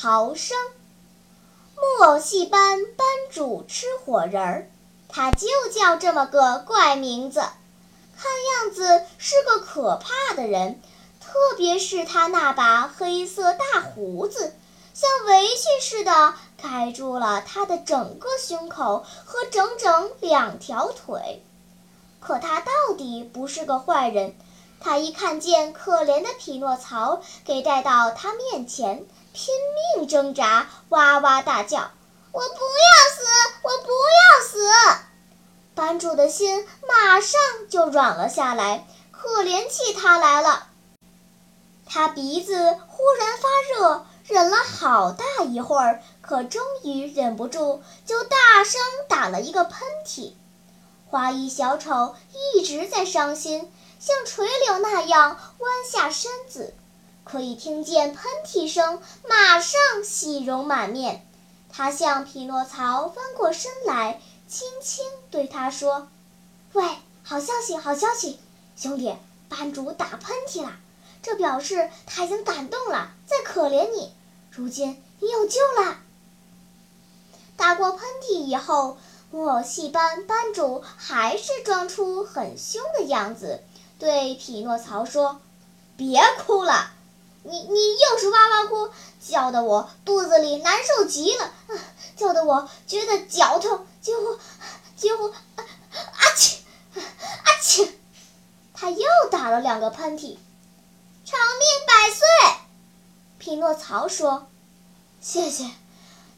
逃生，木偶戏班班主吃火人儿，他就叫这么个怪名字。看样子是个可怕的人，特别是他那把黑色大胡子，像围裙似的盖住了他的整个胸口和整整两条腿。可他到底不是个坏人。他一看见可怜的匹诺曹给带到他面前，拼命挣扎，哇哇大叫：“我不要死！我不要死！”班主的心马上就软了下来，可怜起他来了。他鼻子忽然发热，忍了好大一会儿，可终于忍不住，就大声打了一个喷嚏。花衣小丑一直在伤心。像垂柳那样弯下身子，可以听见喷嚏声，马上喜容满面。他向匹诺曹翻过身来，轻轻对他说：“喂，好消息，好消息，兄弟，班主打喷嚏了，这表示他已经感动了，在可怜你。如今你有救了。”打过喷嚏以后，木偶戏班班主还是装出很凶的样子。对匹诺曹说：“别哭了，你你又是哇哇哭，叫得我肚子里难受极了，叫得我觉得脚痛，几乎几乎啊嚏啊嚏！”他又打了两个喷嚏。长命百岁，匹诺曹说：“谢谢。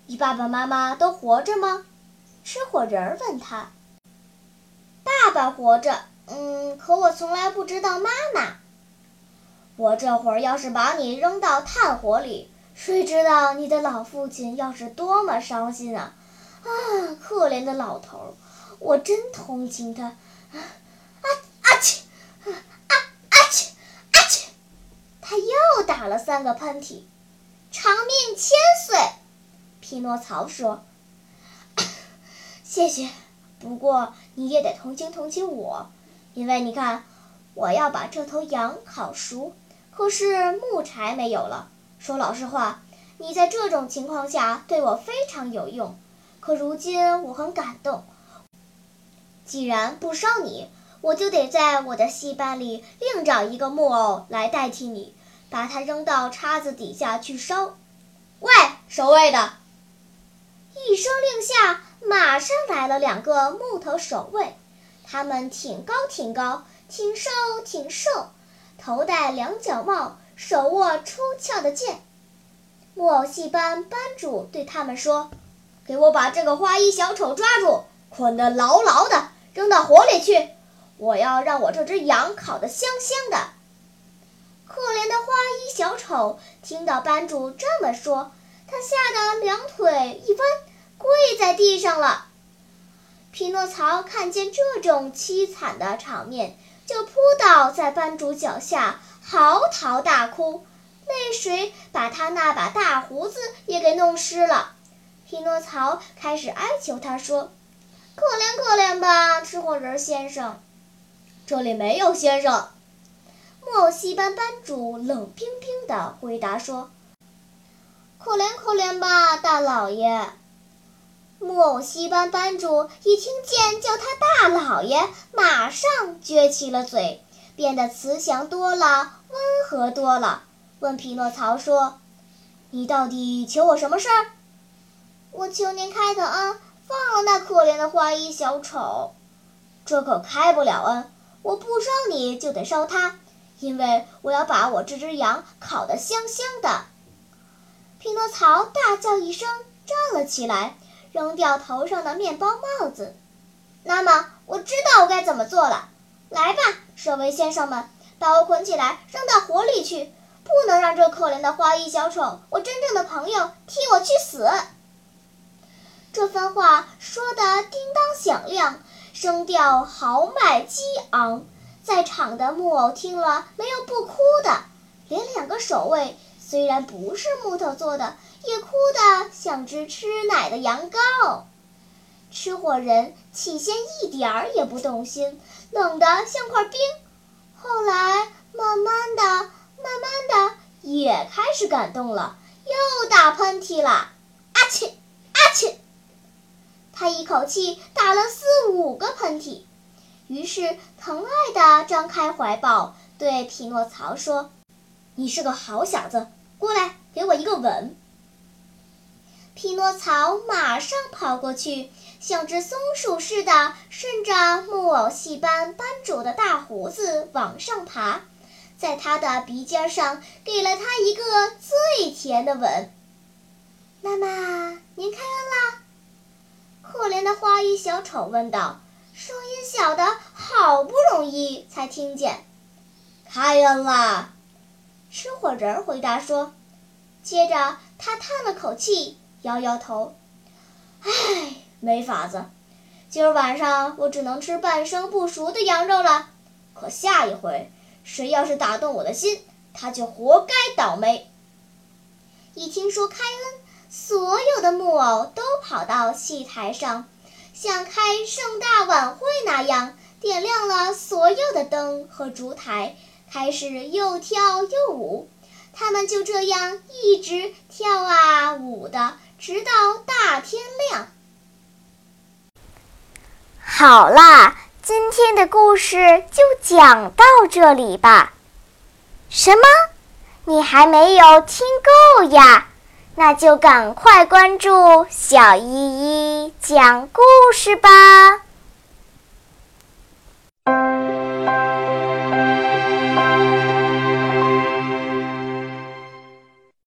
你爸爸妈妈都活着吗？”吃火人问他：“爸爸活着。”嗯，可我从来不知道妈妈。我这会儿要是把你扔到炭火里，谁知道你的老父亲要是多么伤心啊！啊，可怜的老头，我真同情他。啊啊啊嚏！啊啊嚏！啊嚏！他又打了三个喷嚏。长命千岁，匹诺曹说：“谢谢，不过你也得同情同情我。”因为你看，我要把这头羊烤熟，可是木柴没有了。说老实话，你在这种情况下对我非常有用。可如今我很感动，既然不烧你，我就得在我的戏班里另找一个木偶来代替你，把它扔到叉子底下去烧。喂，守卫的！一声令下，马上来了两个木头守卫。他们挺高挺高，挺瘦挺瘦，头戴两角帽，手握出鞘的剑。木偶戏班班主对他们说：“给我把这个花衣小丑抓住，捆得牢牢的，扔到火里去。我要让我这只羊烤得香香的。”可怜的花衣小丑听到班主这么说，他吓得两腿一弯，跪在地上了。匹诺曹看见这种凄惨的场面，就扑倒在班主脚下，嚎啕大哭，泪水把他那把大胡子也给弄湿了。匹诺曹开始哀求他说：“可怜可怜吧，吃火人先生。”这里没有先生。木偶戏班班主冷冰冰地回答说：“可怜可怜吧，大老爷。”木偶戏班班主一听见叫他大老爷，马上撅起了嘴，变得慈祥多了，温和多了。问匹诺曹说：“你到底求我什么事儿？”“我求您开个恩，放了那可怜的花衣小丑。”“这可开不了恩，我不烧你就得烧他，因为我要把我这只羊烤得香香的。”匹诺曹大叫一声，站了起来。扔掉头上的面包帽子，那么我知道我该怎么做了。来吧，守卫先生们，把我捆起来，扔到火里去。不能让这可怜的花衣小丑，我真正的朋友，替我去死。这番话说得叮当响亮，声调豪迈激昂，在场的木偶听了没有不哭的，连两个守卫虽然不是木头做的，也哭得像只吃奶的羊羔。吃火人起先一点儿也不动心，冷得像块冰，后来慢慢的、慢慢的也开始感动了，又打喷嚏了，阿嚏，阿嚏。他一口气打了四五个喷嚏，于是疼爱地张开怀抱，对匹诺曹说：“你是个好小子，过来给我一个吻。”匹诺曹马上跑过去，像只松鼠似的顺着木偶戏班班主的大胡子往上爬，在他的鼻尖上给了他一个最甜的吻。妈妈，您开恩啦！可怜的花衣小丑问道，声音小的好不容易才听见。开恩啦！吃火人回答说。接着他叹了口气，摇摇头：“唉，没法子，今儿晚上我只能吃半生不熟的羊肉了。可下一回，谁要是打动我的心，他就活该倒霉。”一听说开恩。所有的木偶都跑到戏台上，像开盛大晚会那样，点亮了所有的灯和烛台，开始又跳又舞。他们就这样一直跳啊舞的，直到大天亮。好啦，今天的故事就讲到这里吧。什么？你还没有听够呀？那就赶快关注小依依讲故事吧。